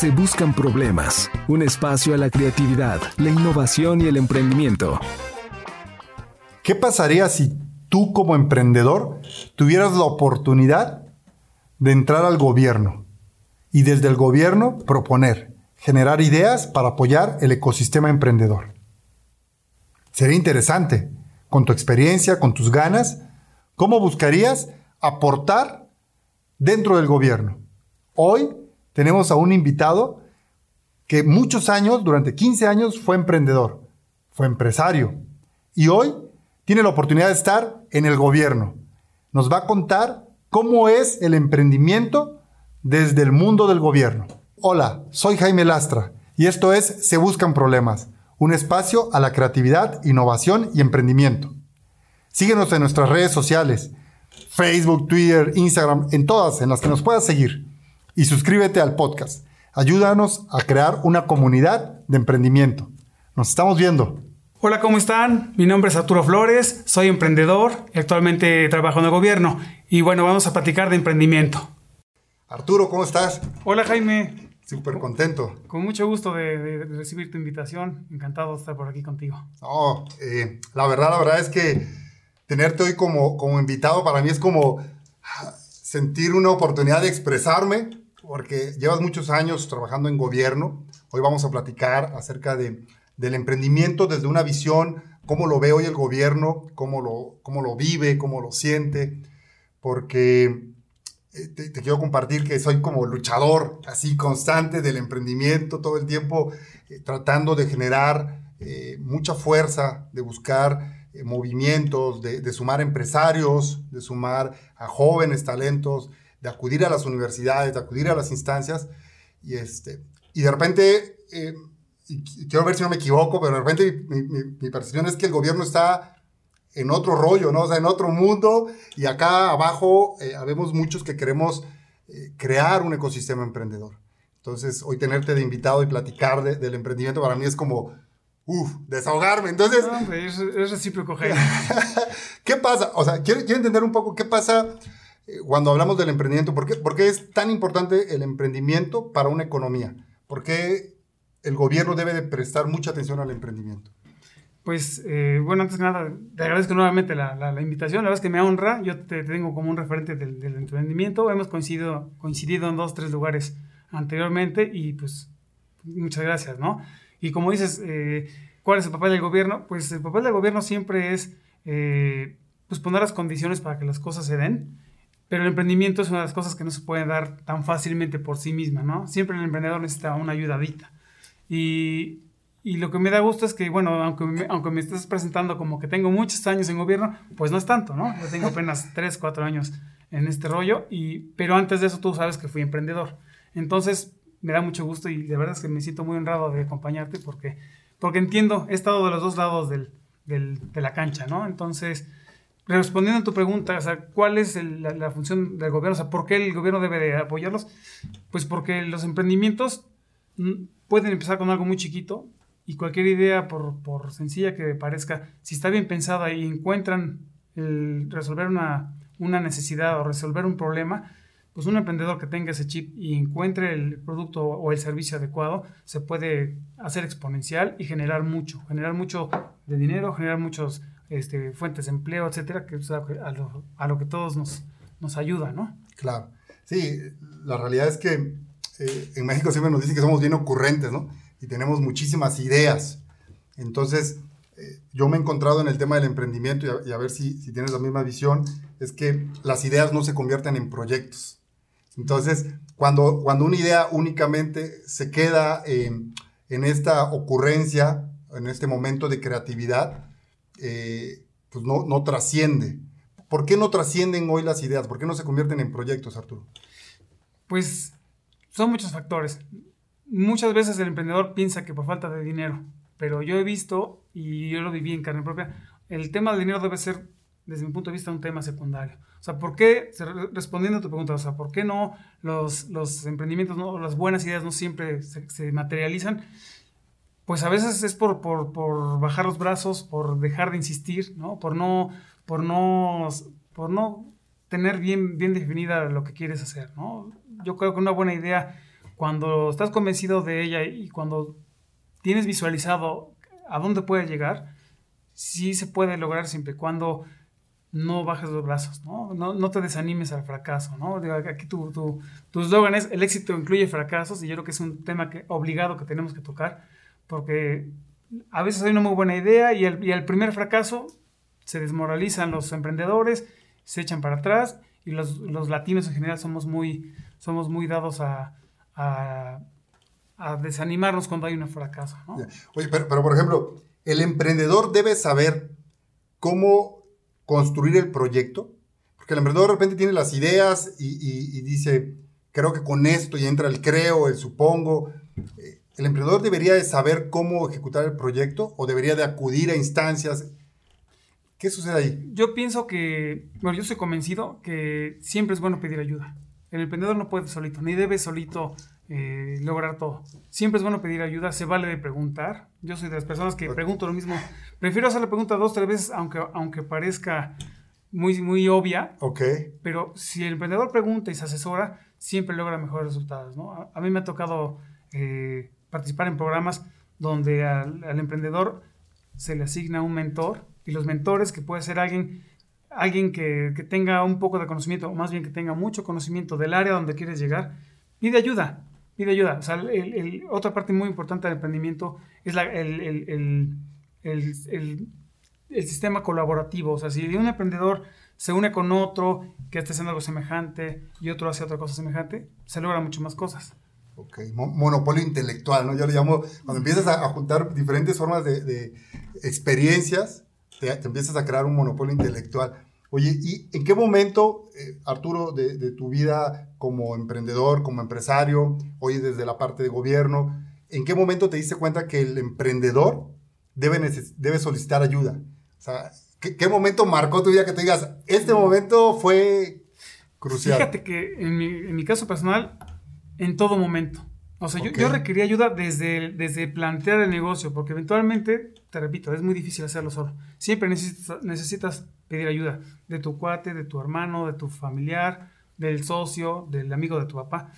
Se Buscan Problemas, un espacio a la creatividad, la innovación y el emprendimiento. ¿Qué pasaría si tú como emprendedor tuvieras la oportunidad de entrar al gobierno y desde el gobierno proponer, generar ideas para apoyar el ecosistema emprendedor? Sería interesante, con tu experiencia, con tus ganas, ¿cómo buscarías aportar dentro del gobierno? Hoy tenemos a un invitado que muchos años, durante 15 años, fue emprendedor, fue empresario y hoy tiene la oportunidad de estar en el gobierno. Nos va a contar cómo es el emprendimiento desde el mundo del gobierno. Hola, soy Jaime Lastra y esto es Se Buscan Problemas, un espacio a la creatividad, innovación y emprendimiento. Síguenos en nuestras redes sociales, Facebook, Twitter, Instagram, en todas en las que nos puedas seguir y suscríbete al podcast. Ayúdanos a crear una comunidad de emprendimiento. Nos estamos viendo. Hola, ¿cómo están? Mi nombre es Arturo Flores, soy emprendedor y actualmente trabajo en el gobierno. Y bueno, vamos a platicar de emprendimiento. Arturo, ¿cómo estás? Hola, Jaime. Súper contento. Con mucho gusto de, recibir tu invitación. Encantado de estar por aquí contigo. No, eh, la verdad, la verdad es que tenerte hoy como, como invitado para mí es como sentir una oportunidad de expresarme, porque llevas muchos años trabajando en gobierno. Hoy vamos a platicar acerca de, del emprendimiento desde una visión, cómo lo ve hoy el gobierno, cómo lo, cómo lo vive, cómo lo siente, porque eh, te, quiero compartir que soy como luchador así constante del emprendimiento, todo el tiempo eh, tratando de generar eh, mucha fuerza, de buscar movimientos, de, de, sumar empresarios, de sumar a jóvenes talentos, de acudir a las universidades, de acudir a las instancias, y, este, y de repente, eh, y quiero ver si no me equivoco, pero de repente mi, percepción es que el gobierno está en otro rollo, ¿no? O sea, en otro mundo, y acá abajo eh, habemos muchos que queremos eh, crear un ecosistema emprendedor. Entonces, hoy tenerte de invitado y platicar del emprendimiento para mí es como, uff, desahogarme. Entonces... No, es, es recíproco, ¿Qué pasa? O sea, quiero, quiero entender un poco qué pasa cuando hablamos del emprendimiento, ¿por qué, es tan importante el emprendimiento para una economía? ¿Por qué el gobierno debe de prestar mucha atención al emprendimiento? Pues, eh, bueno, antes que nada, te agradezco nuevamente la, la, invitación. La verdad es que me honra. Yo te, tengo como un referente del, emprendimiento. Hemos coincidido, coincidido en dos, tres lugares anteriormente y pues muchas gracias, ¿no? Y como dices, eh, ¿cuál es el papel del gobierno? Pues el papel del gobierno siempre es eh, pues poner las condiciones para que las cosas se den pero el emprendimiento es una de las cosas que no se puede dar tan fácilmente por sí misma, ¿no? Siempre el emprendedor necesita una ayudadita. Y, y lo que me da gusto es que, bueno, aunque me, aunque me estés presentando como que tengo muchos años en gobierno, pues no es tanto, ¿no? Yo tengo apenas 3, 4 años en este rollo, y, pero antes de eso tú sabes que fui emprendedor. Entonces, me da mucho gusto y de verdad es que me siento muy honrado de acompañarte porque, porque entiendo, he estado de los dos lados del, del, de la cancha, ¿no? Entonces, respondiendo a tu pregunta, ¿cuál es la, función del gobierno? ¿por qué el gobierno debe de apoyarlos? Pues porque los emprendimientos mm, pueden empezar con algo muy chiquito y cualquier idea, por, sencilla que parezca, si está bien pensada y encuentran el resolver una, una necesidad o resolver un problema, pues un emprendedor que tenga ese chip y encuentre el producto o el servicio adecuado, se puede hacer exponencial y generar mucho, generar mucho de dinero, generar muchos este, fuentes de empleo, etcétera, que es a, lo, a lo, que todos nos, nos ayuda, ¿no? Claro. Sí, la realidad es que eh, en México siempre nos dicen que somos bien ocurrentes, ¿no? Y tenemos muchísimas ideas. Entonces, eh, yo me he encontrado en el tema del emprendimiento y a, ver si, si, tienes la misma visión, es que las ideas no se convierten en proyectos. Entonces, cuando, cuando una idea únicamente se queda en, en esta ocurrencia, en este momento de creatividad, eh, pues no, no trasciende. ¿Por qué no trascienden hoy las ideas? ¿Por qué no se convierten en proyectos, Arturo? Pues son muchos factores. Muchas veces el emprendedor piensa que por falta de dinero, pero yo he visto, y yo lo viví en carne propia, el tema del dinero debe ser, desde mi punto de vista, un tema secundario. O sea, ¿por qué, respondiendo a tu pregunta, o sea, ¿por qué no los, los emprendimientos, no, las buenas ideas no siempre se, se materializan? Pues a veces es por, por, bajar los brazos, por dejar de insistir, ¿no? Por no, por no, por no tener bien, bien definida lo que quieres hacer, ¿no? Yo creo que una buena idea, cuando estás convencido de ella y cuando tienes visualizado a dónde puede llegar, sí se puede lograr siempre cuando no bajes los brazos, ¿no? No, te desanimes al fracaso, ¿no? Aquí tu, tu, tu eslogan es el éxito incluye fracasos y yo creo que es un tema que, obligado que tenemos que tocar porque a veces hay una muy buena idea y y el primer fracaso se desmoralizan los emprendedores, se echan para atrás y los, latinos en general somos muy, somos muy dados a, desanimarnos cuando hay un fracaso. ¿no? Oye, pero, pero por ejemplo, el emprendedor debe saber cómo construir el proyecto, porque el emprendedor de repente tiene las ideas y, dice, creo que con esto y entra el creo, el supongo. Eh, ¿El emprendedor debería de saber cómo ejecutar el proyecto o debería de acudir a instancias? ¿Qué sucede ahí? Yo pienso que, bueno, yo estoy convencido que siempre es bueno pedir ayuda. El emprendedor no puede solito, ni debe solito eh, lograr todo. Siempre es bueno pedir ayuda, se vale de preguntar. Yo soy de las personas que pregunto lo mismo. Prefiero hacer la pregunta dos, tres veces, aunque, aunque parezca muy, muy obvia. Ok. Pero si el emprendedor pregunta y se asesora, siempre logra mejores resultados. ¿no? A, mí me ha tocado eh, participar en programas donde al, emprendedor se le asigna un mentor y los mentores, que puede ser alguien, alguien que, tenga un poco de conocimiento, o más bien que tenga mucho conocimiento del área donde quieres llegar, pide ayuda pide ayuda. O sea, el, otra parte muy importante del emprendimiento es la, el, sistema colaborativo. O sea, si un emprendedor se une con otro que esté haciendo algo semejante y otro hace otra cosa semejante, se logran mucho más cosas. Ok, monopolio intelectual, ¿no? Yo le llamo, cuando empiezas a, juntar diferentes formas de, experiencias, te, te, empiezas a crear un monopolio intelectual. Oye, ¿y en qué momento, eh, Arturo, de, tu vida como emprendedor, como empresario, hoy desde la parte de gobierno, en qué momento te diste cuenta que el emprendedor debe, debe solicitar ayuda? O sea, ¿qué, momento marcó tu vida que te digas, este momento fue crucial? Fíjate que en mi, en mi caso personal, en todo momento. O sea, yo, yo, requería ayuda desde, desde plantear el negocio, porque eventualmente, te repito, es muy difícil hacerlo solo. Siempre necesitas, necesitas pedir ayuda de tu cuate, de tu hermano, de tu familiar, del socio, del amigo de tu papá.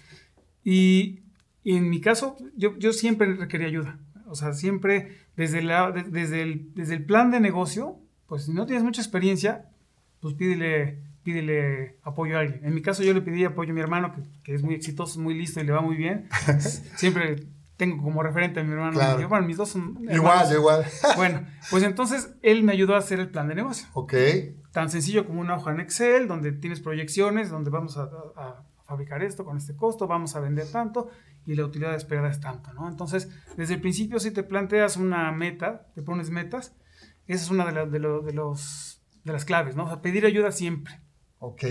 Y, y en mi caso, yo, yo, siempre requería ayuda. O sea, siempre desde, la, desde, el, desde el plan de negocio, pues si no tienes mucha experiencia, pues pídele pídele apoyo a alguien. En mi caso yo le pedí apoyo a mi hermano, que, es muy exitoso, muy listo y le va muy bien. Siempre tengo como referente a mi hermano. bueno, mis dos son... Igual, igual. bueno, pues entonces él me ayudó a hacer el plan de negocio. Ok. Tan sencillo como una hoja en Excel, donde tienes proyecciones, donde vamos a, fabricar esto con este costo, vamos a vender tanto y la utilidad esperada es tanto, ¿no? Entonces, desde el principio, si te planteas una meta, te pones metas, esa es una de, de, de, los, de las claves, ¿no? O sea, pedir ayuda siempre. Ok,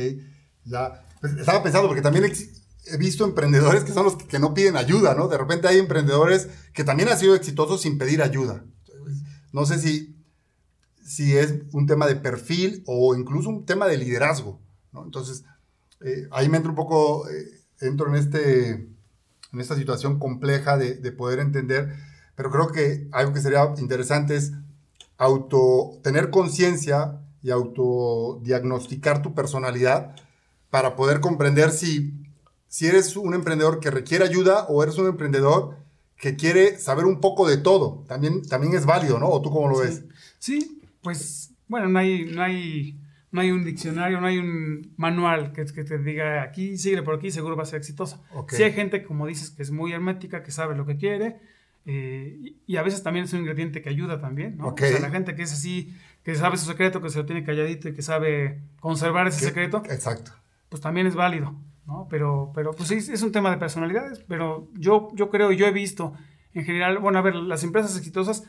ya. Pues, estaba pensando, porque también he visto emprendedores que son los que, no piden ayuda, ¿no? De repente hay emprendedores que también han sido exitosos sin pedir ayuda. No sé si, si es un tema de perfil o incluso un tema de liderazgo, ¿no? Entonces, eh, ahí me entro un poco, eh, entro en, este, en esta situación compleja de, de, poder entender, pero creo que algo que sería interesante es auto, tener conciencia y autodiagnosticar tu personalidad para poder comprender si, si eres un emprendedor que requiere ayuda o eres un emprendedor que quiere saber un poco de todo. También, también es válido, ¿no? ¿O tú cómo lo ves? Sí, pues bueno, no hay, no hay, no hay un diccionario, no hay un manual que, que te diga aquí, sigue por aquí, seguro va a ser exitoso. Sí hay gente, como dices, que es muy hermética, que sabe lo que quiere, eh, y a veces también es un ingrediente que ayuda también, ¿no? O sea, la gente que es así, que sabe su secreto, que se lo tiene calladito y que sabe conservar ese secreto. Exacto. Pues también es válido, ¿no? Pero, pero pues sí, es un tema de personalidades, pero yo, yo creo, yo he visto en general, bueno, a ver, las empresas exitosas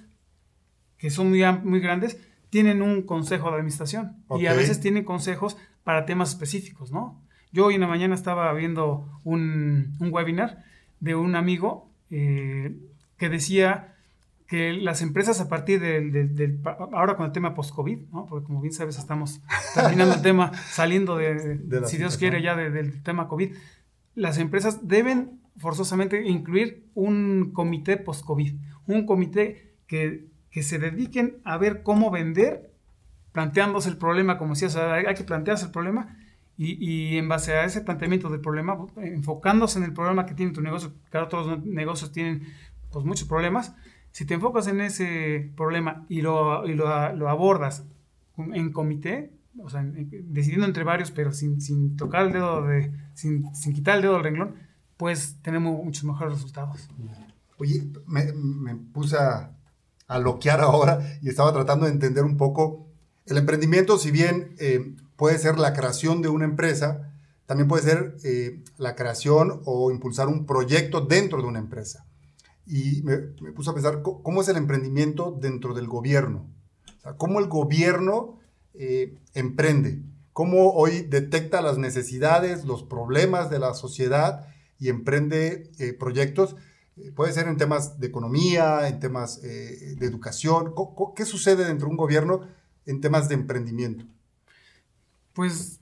que son muy, muy grandes, tienen un consejo de administración y a veces tienen consejos para temas específicos, ¿no? Yo hoy en la mañana estaba viendo un, un webinar de un amigo eh, que decía que las empresas a partir del, ahora con el tema post-COVID, ¿no? porque como bien sabes estamos terminando el tema, saliendo de, si Dios quiere ya del tema COVID, las empresas deben forzosamente incluir un comité post-COVID, un comité que, que, se dediquen a ver cómo vender, planteándose el problema, como decías, hay, hay que plantearse el problema Y, en base a ese planteamiento del problema, enfocándose en el problema que tiene tu negocio, claro, todos los negocios tienen pues, muchos problemas, si te enfocas en ese problema y lo, y lo, abordas en comité, o sea, decidiendo entre varios, pero sin, sin tocar el dedo de, sin, sin, quitar el dedo del renglón, pues tenemos muchos mejores resultados. Oye, me, me puse a, a loquear ahora y estaba tratando de entender un poco el emprendimiento, si bien eh, puede ser la creación de una empresa, también puede ser eh, la creación o impulsar un proyecto dentro de una empresa. Y me, puse a pensar, ¿cómo es el emprendimiento dentro del gobierno? O sea, ¿Cómo el gobierno eh, emprende? ¿Cómo hoy detecta las necesidades, los problemas de la sociedad y emprende proyectos? puede ser en temas de economía, en temas de educación. ¿Qué sucede dentro de un gobierno en temas de emprendimiento? Pues,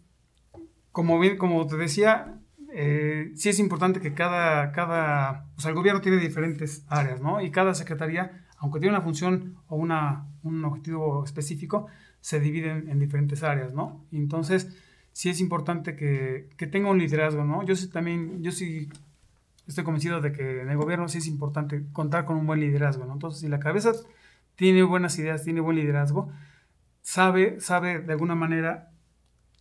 como, bien, como te decía, eh, sí es importante que cada, cada, o sea, el gobierno tiene diferentes áreas, ¿no? Y cada secretaría, aunque tiene una función o una, un objetivo específico, se dividen en diferentes áreas, ¿no? Y entonces, sí es importante que, que, tenga un liderazgo, ¿no? Yo sí también, yo sí estoy convencido de que en el gobierno sí es importante contar con un buen liderazgo, ¿no? Entonces, si la cabeza tiene buenas ideas, tiene buen liderazgo, sabe, sabe de alguna manera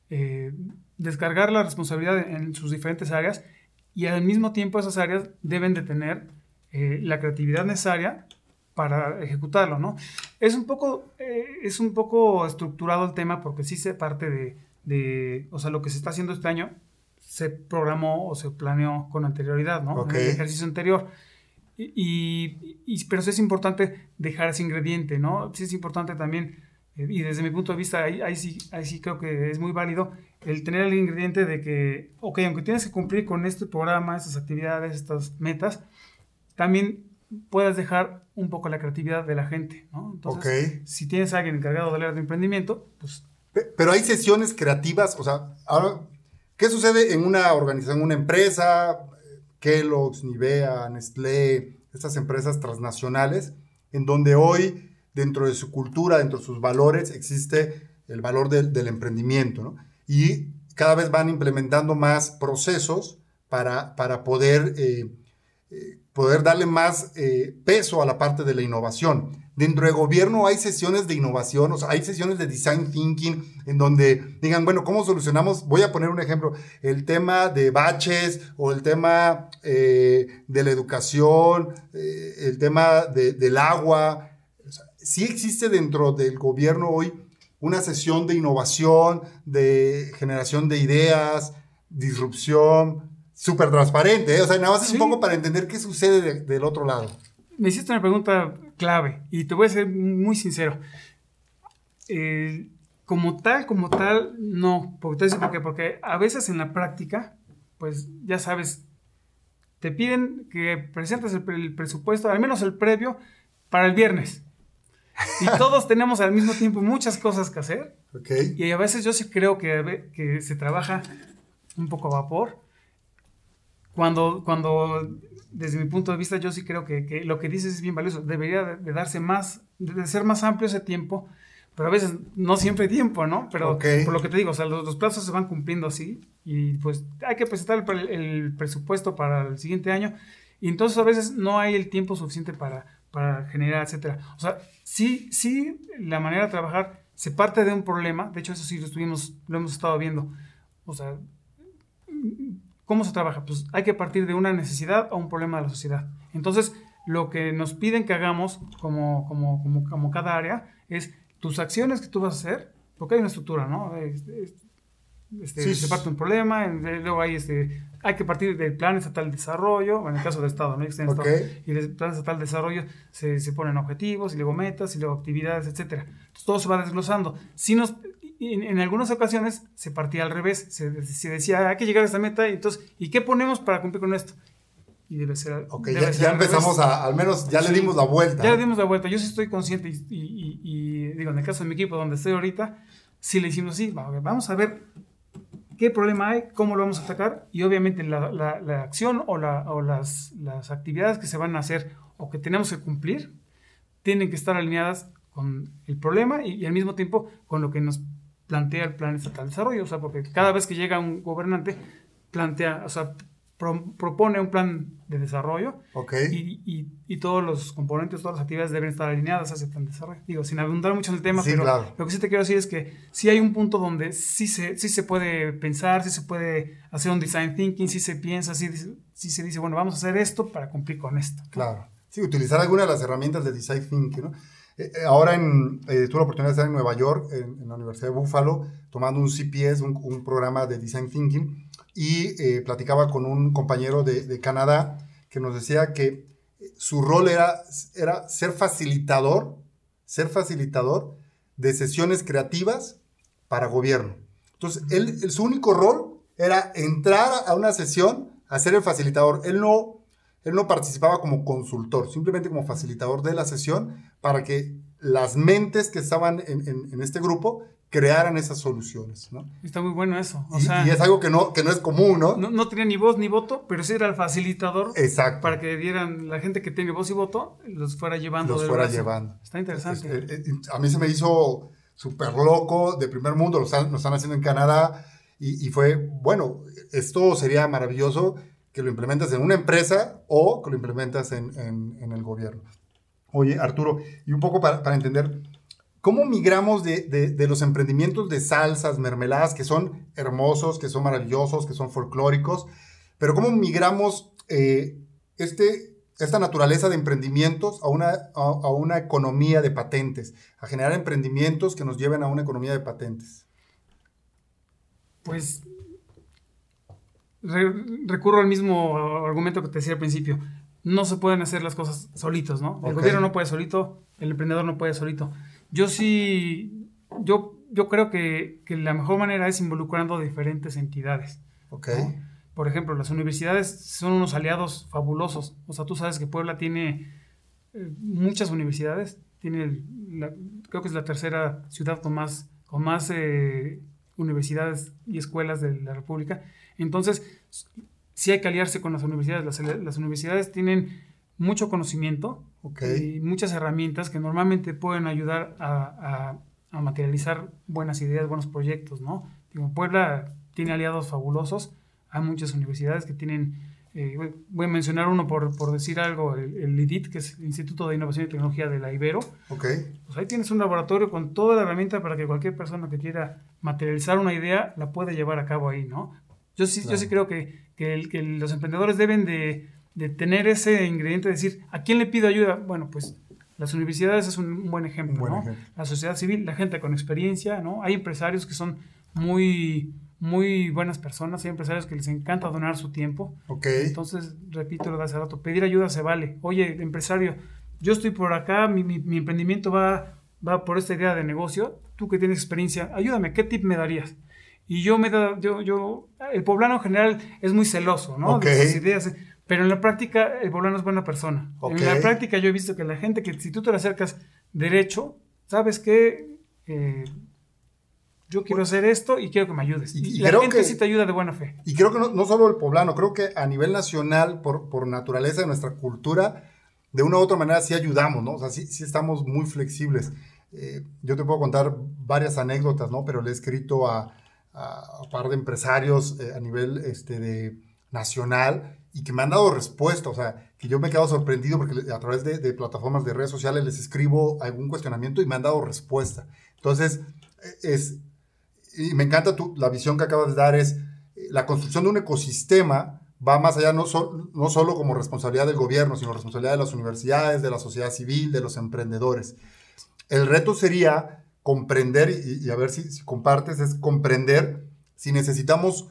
eh, descargar la responsabilidad en sus diferentes áreas y al mismo tiempo esas áreas deben de tener eh, la creatividad necesaria para ejecutarlo, ¿no? Es un poco, eh, es un poco estructurado el tema porque sí se parte de, de, o sea, lo que se está haciendo este año se programó o se planeó con anterioridad, ¿no? En el ejercicio anterior. Y, y, pero sí es importante dejar ese ingrediente, ¿no? Sí es importante también y desde mi punto de vista, ahí, sí, ahí sí creo que es muy válido el tener el ingrediente de que, ok, aunque tienes que cumplir con este programa, estas actividades, estas metas, también puedas dejar un poco la creatividad de la gente, ¿no? Entonces, si tienes a alguien encargado de área de emprendimiento, pues... Pero hay sesiones creativas, o sea, ahora, ¿qué sucede en una organización, una empresa, Kellogg's, Nivea, Nestlé, estas empresas transnacionales, en donde hoy dentro de su cultura, dentro de sus valores, existe el valor del emprendimiento, ¿no? Y cada vez van implementando más procesos para, para poder, eh, eh, poder darle más eh, peso a la parte de la innovación. Dentro del gobierno hay sesiones de innovación, o sea, hay sesiones de design thinking en donde digan, bueno, ¿cómo solucionamos? Voy a poner un ejemplo, el tema de baches o el tema de la educación, el tema del agua, sí existe dentro del gobierno hoy una sesión de innovación, de generación de ideas, disrupción, súper transparente. ¿eh? O sea, nada más es un poco para entender qué sucede del otro lado. Me hiciste una pregunta clave y te voy a ser muy sincero. Eh, como tal, como tal, no. Porque, ¿por qué? Porque a veces en la práctica, pues ya sabes, te piden que presentes el presupuesto, al menos el previo, para el viernes. Y todos tenemos al mismo tiempo muchas cosas que hacer. Y a veces yo sí creo que, que se trabaja un poco a vapor. Cuando, cuando, desde mi punto de vista, yo sí creo que, que lo que dices es bien valioso. Debería de, darse más, de ser más amplio ese tiempo, pero a veces no siempre hay tiempo, ¿no? Pero por lo que te digo, o sea, los, plazos se van cumpliendo así y pues hay que presentar el, el presupuesto para el siguiente año y entonces a veces no hay el tiempo suficiente para, para generar, etcétera. O sea, sí, sí, la manera de trabajar se parte de un problema, de hecho eso sí lo, estuvimos, lo hemos estado viendo. O sea, ¿cómo se trabaja? Pues hay que partir de una necesidad o un problema de la sociedad. Entonces, lo que nos piden que hagamos como, como, como, como cada área es tus acciones que tú vas a hacer, porque hay una estructura, ¿no? Este, se parte un problema, luego hay, este, hay que partir del plan estatal de desarrollo, en el caso del Estado, ¿no? y del plan estatal de desarrollo se, se, ponen objetivos, y luego metas, y luego actividades, etc. Entonces todo se va desglosando. Si nos, en, algunas ocasiones se partía al revés, se, decía, hay que llegar a esta meta, y entonces, ¿y qué ponemos para cumplir con esto? Y debe ser. Ok, ya, empezamos a, al menos ya le dimos la vuelta. Ya le dimos la vuelta. Yo sí estoy consciente, y, y, y, digo, en el caso de mi equipo, donde estoy ahorita, sí le hicimos así, vamos a ver qué problema hay, cómo lo vamos a atacar y obviamente la, la, acción o, o las, las, actividades que se van a hacer o que tenemos que cumplir tienen que estar alineadas con el problema y, al mismo tiempo con lo que nos plantea el plan estatal de desarrollo. O sea, porque cada vez que llega un gobernante, plantea, o sea, propone un plan de desarrollo y, y, y, todos los componentes, todas las actividades deben estar alineadas a ese plan de desarrollo. Digo, sin abundar mucho en el tema, pero lo que sí te quiero decir es que sí hay un punto donde sí se, sí se puede pensar, sí se puede hacer un design thinking, sí se piensa, sí, sí se dice, bueno, vamos a hacer esto para cumplir con esto. Claro. Sí, utilizar alguna de las herramientas de design thinking, ¿no? Eh, eh, ahora en, eh, tuve la oportunidad de estar en Nueva York, en, la Universidad de Buffalo, tomando un CPS, un, un programa de design thinking y eh, platicaba con un compañero de, Canadá que nos decía que su rol era, era ser facilitador, ser facilitador de sesiones creativas para gobierno. Entonces, él, su único rol era entrar a una sesión a ser el facilitador. Él no, él no participaba como consultor, simplemente como facilitador de la sesión para que las mentes que estaban en, en este grupo crearan esas soluciones, ¿no? Está muy bueno eso. y, es algo que no, que no es común, ¿no? ¿no? tenía ni voz ni voto, pero sí era el facilitador. Exacto. Para que dieran, la gente que tiene voz y voto, los fuera llevando. Los fuera llevando. Está interesante. A mí se me hizo súper loco, de primer mundo, lo están, están haciendo en Canadá, y, fue, bueno, esto sería maravilloso que lo implementas en una empresa o que lo implementas en, en, el gobierno. Oye, Arturo, y un poco para, para entender ¿Cómo migramos de, los emprendimientos de salsas, mermeladas, que son hermosos, que son maravillosos, que son folclóricos, pero cómo migramos eh, este, esta naturaleza de emprendimientos a una, a, una economía de patentes, a generar emprendimientos que nos lleven a una economía de patentes? Pues recurro al mismo argumento que te decía al principio. No se pueden hacer las cosas solitos, ¿no? El gobierno no puede solito, el emprendedor no puede solito yo sí, yo, yo creo que, que, la mejor manera es involucrando diferentes entidades. Ok. Por ejemplo, las universidades son unos aliados fabulosos. O sea, tú sabes que Puebla tiene eh, muchas universidades. Tiene, creo que es la tercera ciudad con más, con más eh, universidades y escuelas de la República. Entonces, sí hay que aliarse con las universidades. Las, las universidades tienen mucho conocimiento y muchas herramientas que normalmente pueden ayudar a, materializar buenas ideas, buenos proyectos, ¿no? Digo, Puebla tiene aliados fabulosos, hay muchas universidades que tienen, eh, voy a mencionar uno por, por decir algo, el, IDIT, que es el Instituto de Innovación y Tecnología de la Ibero. Okay. Pues ahí tienes un laboratorio con toda la herramienta para que cualquier persona que quiera materializar una idea la pueda llevar a cabo ahí, ¿no? Yo sí, yo sí creo que, que, que los emprendedores deben de de tener ese ingrediente de decir, ¿a quién le pido ayuda? Bueno, pues las universidades es un buen ejemplo, ¿no? La sociedad civil, la gente con experiencia, ¿no? Hay empresarios que son muy, muy buenas personas, hay empresarios que les encanta donar su tiempo. Entonces, repito lo de hace rato, pedir ayuda se vale. Oye, empresario, yo estoy por acá, mi, mi, emprendimiento va, va por esta idea de negocio, tú que tienes experiencia, ayúdame, ¿qué tip me darías? Y yo me da, yo, yo, el poblano en general es muy celoso, ¿no? De sus ideas. Pero en la práctica, el poblano es buena persona. En la práctica, yo he visto que la gente que si tú te le acercas derecho, ¿sabes qué? Eh, yo quiero hacer esto y quiero que me ayudes. Y, la gente sí te ayuda de buena fe. Y creo que no, solo el poblano, creo que a nivel nacional, por, por, naturaleza de nuestra cultura, de una u otra manera sí ayudamos, ¿no? O sea, sí, sí estamos muy flexibles. Eh, yo te puedo contar varias anécdotas, ¿no? Pero le he escrito a, a, un par de empresarios eh, a nivel este, de nacional y que me han dado respuesta, o sea, que yo me he quedado sorprendido porque a través de, plataformas de redes sociales les escribo algún cuestionamiento y me han dado respuesta. Entonces, es, y me encanta tu, la visión que acabas de dar, es la construcción de un ecosistema va más allá no, no solo como responsabilidad del gobierno, sino responsabilidad de las universidades, de la sociedad civil, de los emprendedores. El reto sería comprender, y, a ver si, si compartes, es comprender si necesitamos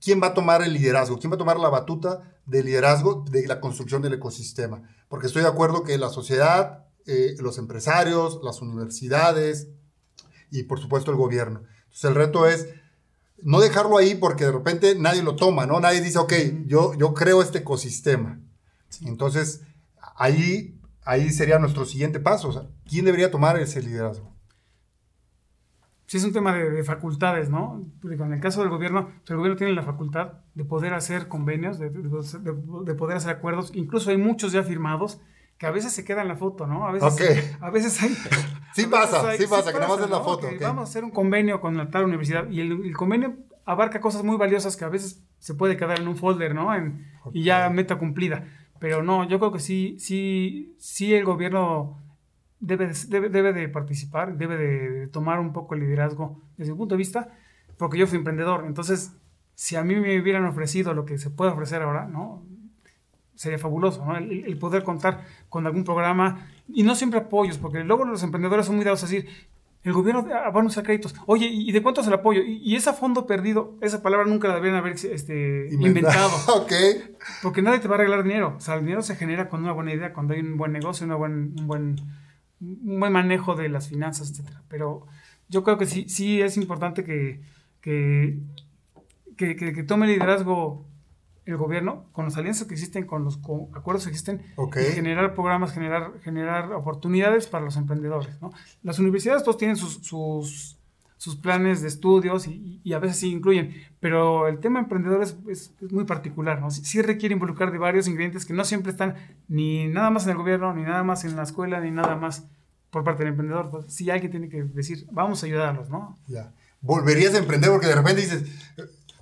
quién va a tomar el liderazgo, quién va a tomar la batuta del liderazgo de la construcción del ecosistema. Porque estoy de acuerdo que la sociedad, eh, los empresarios, las universidades y por supuesto el gobierno. Entonces el reto es no dejarlo ahí porque de repente nadie lo toma, ¿no? Nadie dice, ok, yo, yo creo este ecosistema. Entonces ahí, ahí sería nuestro siguiente paso. ¿Quién debería tomar ese liderazgo? sí es un tema de, facultades, ¿no? Porque en el caso del gobierno, pues, el gobierno tiene la facultad de poder hacer convenios, de, poder hacer acuerdos, incluso hay muchos ya firmados que a veces se queda en la foto, ¿no? A veces, a veces hay... Sí a pasa, hay- sí pasa, que nada más es la foto, Que ok. Vamos a hacer un convenio con la tal universidad y el, el convenio abarca cosas muy valiosas que a veces se puede quedar en un folder, ¿no? En- Y ya meta cumplida. Pero no, yo creo que sí, sí, sí el gobierno debe, de- debe, debe de participar, debe de, de tomar un poco el liderazgo desde mi punto de vista, porque yo fui emprendedor. Entonces, si a mí me hubieran ofrecido lo que se puede ofrecer ahora, ¿no? Sería fabuloso, ¿no? El, el poder contar con algún programa y no siempre apoyos, porque luego los emprendedores son muy dados a decir, el gobierno ah, van a usar créditos. Oye, ¿y de cuánto es el apoyo? Y, ese fondo perdido, esa palabra nunca la deberían haber este, inventado. ok. Porque nadie te va a arreglar dinero. O sea, el dinero se genera con una buena idea, cuando hay un buen negocio, una buen, un, buen, un buen manejo de las finanzas, etcétera. Pero yo creo que sí, sí es importante que, que, que, que- que tome liderazgo el gobierno con las alianzas que existen, con los co- acuerdos que existen, generar programas, generar, generar oportunidades para los emprendedores. ¿no? Las universidades todos tienen sus, sus, sus planes de estudios y, y a veces sí incluyen, pero el tema emprendedor es, es- es muy particular. ¿no? Sí, sí requiere involucrar de varios ingredientes que no siempre están ni nada más en el gobierno, ni nada más en la escuela, ni nada más por parte del emprendedor. Entonces, sí alguien tiene que decir, vamos a ayudarlos, ¿no? Ya. Volverías a emprender porque de repente dices,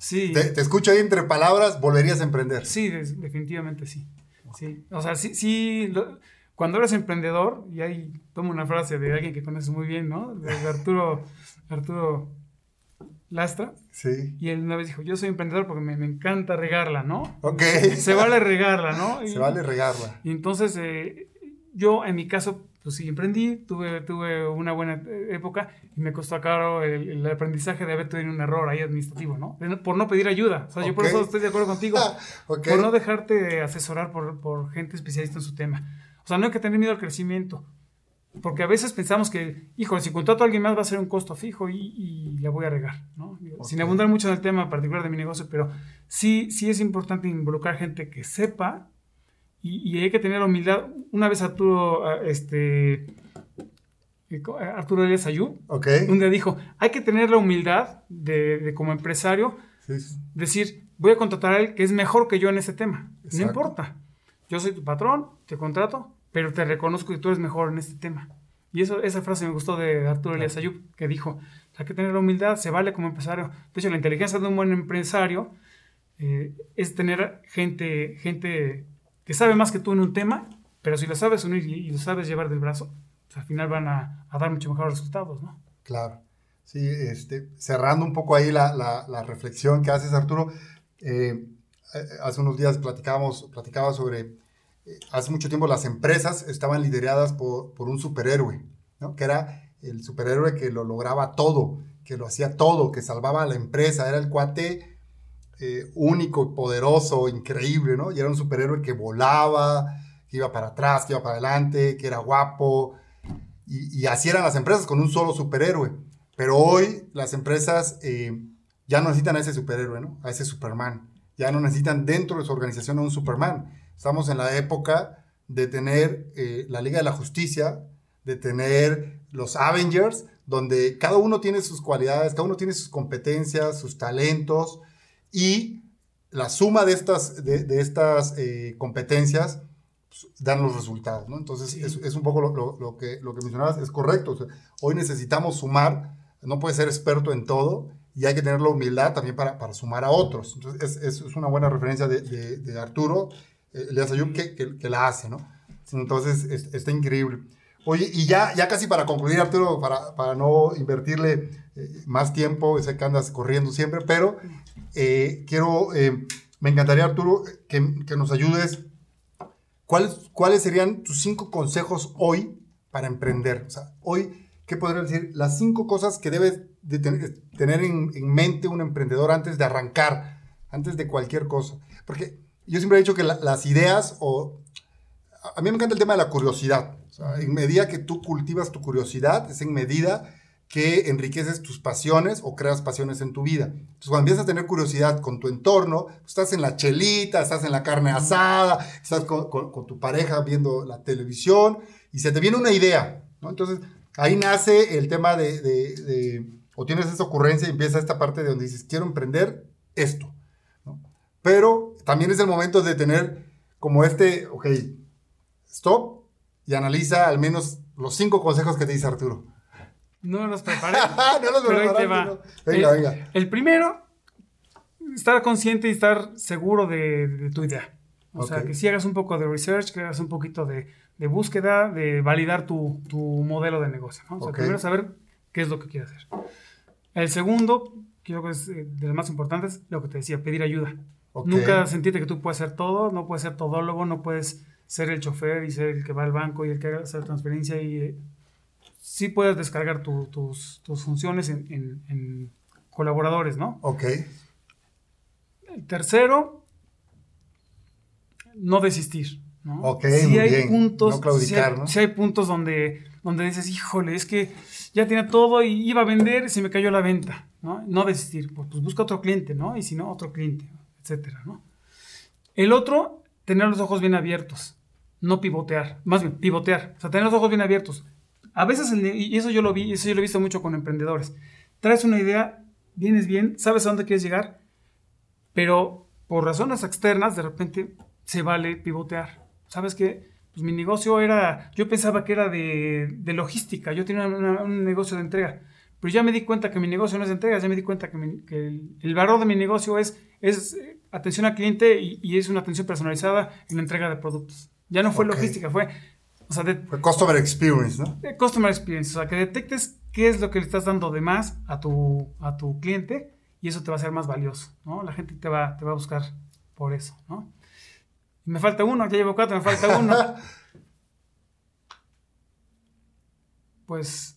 Sí. te, te escucho ahí entre palabras, volverías a emprender. Sí, definitivamente sí. sí. O sea, sí, sí lo- cuando eres emprendedor, y ahí tomo una frase de alguien que conoces muy bien, ¿no? De, de Arturo, Arturo Lastra, Sí. y él una vez dijo, yo soy emprendedor porque me, me encanta regarla, ¿no? Ok. Se vale regarla, ¿no? Y- Se vale regarla. Y entonces, eh, yo en mi caso, pues sí, emprendí, tuve, tuve una buena eh, época y me costó caro el, el aprendizaje de haber tenido un error ahí administrativo, ¿no? Por no pedir ayuda. O sea, yo por eso estoy de acuerdo contigo. Ok. Por no dejarte asesorar por, por gente especialista en su tema. O sea, no hay que tener miedo al crecimiento. Porque a veces pensamos que, híjole, si contrato a alguien más va a ser un costo fijo y, y la voy a regar, ¿no? Digo, Sin abundar mucho en el tema particular de mi negocio, pero sí, sí es importante involucrar gente que sepa y, y hay que tener humildad. Una vez Arturo, ah, este, eh, eh, Arturo Elias Ayub, Ok. un día dijo, hay que tener la humildad de, de como empresario Sí, sí. decir, voy a contratar a él que es mejor que yo en ese tema. Exacto. No importa. Yo soy tu patrón, te contrato, pero te reconozco que tú eres mejor en este tema. Y eso, esa frase me gustó de Arturo Elias Ayub, que dijo, hay que tener la humildad, se vale como empresario. De hecho, la inteligencia de un buen empresario eh, es tener gente, gente que sabe más que tú en un tema, pero si lo sabes unir y, lo sabes llevar del brazo, pues al final van a, dar mucho mejores resultados, ¿no? Claro. Sí, este, cerrando un poco ahí la reflexión que haces, Arturo, eh, eh, hace unos días platicábamos, platicaba sobre, eh, hace mucho tiempo las empresas estaban lideradas por, por un superhéroe, ¿no? Que era el superhéroe que lo lograba todo, que lo hacía todo, que salvaba a la empresa, era el cuate eh, único, poderoso, increíble, ¿no? Y era un superhéroe que volaba, que iba para atrás, que iba para adelante, que era guapo, y, así eran las empresas con un solo superhéroe. Pero hoy las empresas eh, ya no necesitan a ese superhéroe, ¿no? A ese Superman. Ya no necesitan dentro de su organización a un Superman. Estamos en la época de tener eh, la Liga de la Justicia, de tener los Avengers, donde cada uno tiene sus cualidades, cada uno tiene sus competencias, sus talentos, y la suma de estas, de, de estas eh, competencias pues, dan los resultados, ¿no? Entonces, Sí. es, es un poco lo, lo- lo que, lo que mencionabas, es correcto. O sea, hoy necesitamos sumar, no puedes ser experto en todo y hay que tener la humildad también para, para sumar a otros. Entonces, es, es- una buena referencia de, de- de Arturo eh, Elias Ayub que, que, que la hace, ¿no? Entonces, es- está increíble. Oye, y ya, ya casi para concluir, Arturo, para, para no invertirle eh, más tiempo, sé que andas corriendo siempre, pero eh, quiero, eh, me encantaría, Arturo, que, que nos ayudes. ¿Cuáles, ¿Cuáles serían tus cinco consejos hoy para emprender? O sea, hoy, ¿qué podría decir? Las cinco cosas que debes de tener, tener en, en mente un emprendedor antes de arrancar, antes de cualquier cosa. Porque yo siempre he dicho que la- las ideas o... A mí me encanta el tema de la curiosidad. En medida que tú cultivas tu curiosidad, es en medida que enriqueces tus pasiones o creas pasiones en tu vida. Entonces, cuando empiezas a tener curiosidad con tu entorno, pues, estás en la chelita, estás en la carne asada, estás con, tu pareja viendo la televisión y se te viene una idea, ¿no? Entonces, ahí nace el tema de, de- o tienes esa ocurrencia y empieza esta parte de donde dices, quiero emprender esto. Pero también es el momento de tener como este, ok, stop, y analiza al menos los cinco consejos que te dice Arturo. No los preparé. no los pero ahí preparaste, te va. no. Venga, el, venga. El primero, estar consciente y estar seguro de, de tu idea. O sea, que si hagas un poco de research, que hagas un poquito de, de búsqueda, de validar tu, tu modelo de negocio. ¿no? O sea, primero saber qué es lo que quieres hacer. El segundo, creo que es eh, de los más importantes, lo que te decía, pedir ayuda. Nunca sentirte que tú puedes hacer todo, no puedes ser todólogo, no puedes ser el chofer y ser el que va al banco y el que haga hacer transferencia y eh, sí puedes descargar tu- tus, tus funciones en, en- en colaboradores, ¿no? Ok, El tercero, no desistir, ¿no? Ok, Sí muy hay bien. puntos, No claudicar, sí hay, ¿no? sí hay puntos donde, donde dices, híjole, es que ya tenía todo y iba a vender y se me cayó la venta, ¿no? No desistir, pues, pues busca otro cliente, ¿no? Y si no, otro cliente, etcétera, ¿no? El otro, tener los ojos bien abiertos, no pivotear, más bien pivotear, o sea, tener los ojos bien abiertos. A veces, y eso yo lo vi, eso yo lo he visto mucho con emprendedores. Traes una idea, vienes bien, sabes a dónde quieres llegar, pero por razones externas, de repente se vale pivotear. ¿Sabes qué? Pues mi negocio era, yo pensaba que era de, de logística, yo tenía un negocio de entrega, pero ya me di cuenta que mi negocio no es de entrega, ya me di cuenta que, mi- que el, el valor de mi negocio es, es eh, atención al cliente y, y es una atención personalizada en la entrega de productos. Ya no fue logística, fue, o sea, de, Fue Customer Experience, ¿no? de Customer Experience, o sea, que detectes qué es lo que le estás dando de más a tu, a tu cliente y eso te va a ser más valioso, ¿no? La gente te va, te va a buscar por eso, ¿no? Me falta uno, ya llevo cuatro, me falta uno. Pues,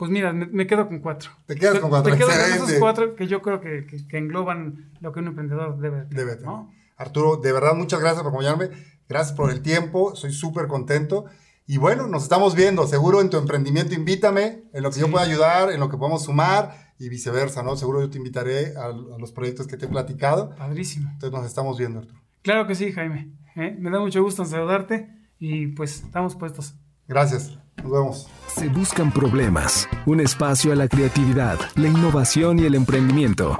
pues mira, me, me quedo con cuatro. Te quedas con cuatro, Me quedo con esos cuatro que yo creo que, que- que engloban lo que un emprendedor debe tener, Debe tener. ¿no? Arturo, de verdad, muchas gracias por acompañarme. Gracias por el tiempo. Soy súper contento. Y bueno, nos estamos viendo. Seguro en tu emprendimiento invítame, en lo que yo pueda ayudar, en lo que podamos sumar y viceversa, ¿no? Seguro yo te invitaré a, a los proyectos que te he platicado. Padrísimo. Entonces nos estamos viendo, Arturo. Claro que sí, Jaime. ¿eh? Me da mucho gusto en saludarte y pues estamos puestos. Gracias. Nos vemos. Se buscan problemas, un espacio a la creatividad, la innovación y el emprendimiento.